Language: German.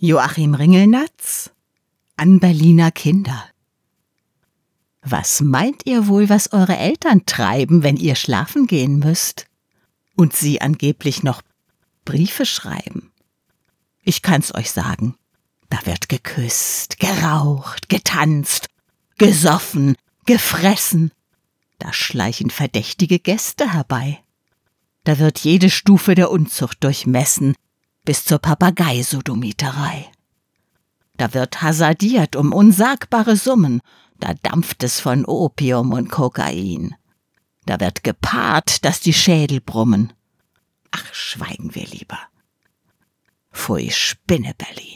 Joachim Ringelnatz an Berliner Kinder. Was meint ihr wohl, was eure Eltern treiben, wenn ihr schlafen gehen müsst? Und sie angeblich noch Briefe schreiben? Ich kann's euch sagen. Da wird geküsst, geraucht, getanzt, gesoffen, gefressen. Da schleichen verdächtige Gäste herbei. Da wird jede Stufe der Unzucht durchmessen, bis zur Papageisodomiterei. Da wird hasardiert um unsagbare Summen, da dampft es von Opium und Kokain. Da wird gepaart, dass die Schädel brummen. Ach, schweigen wir lieber. Pfui, Spinne Berlin.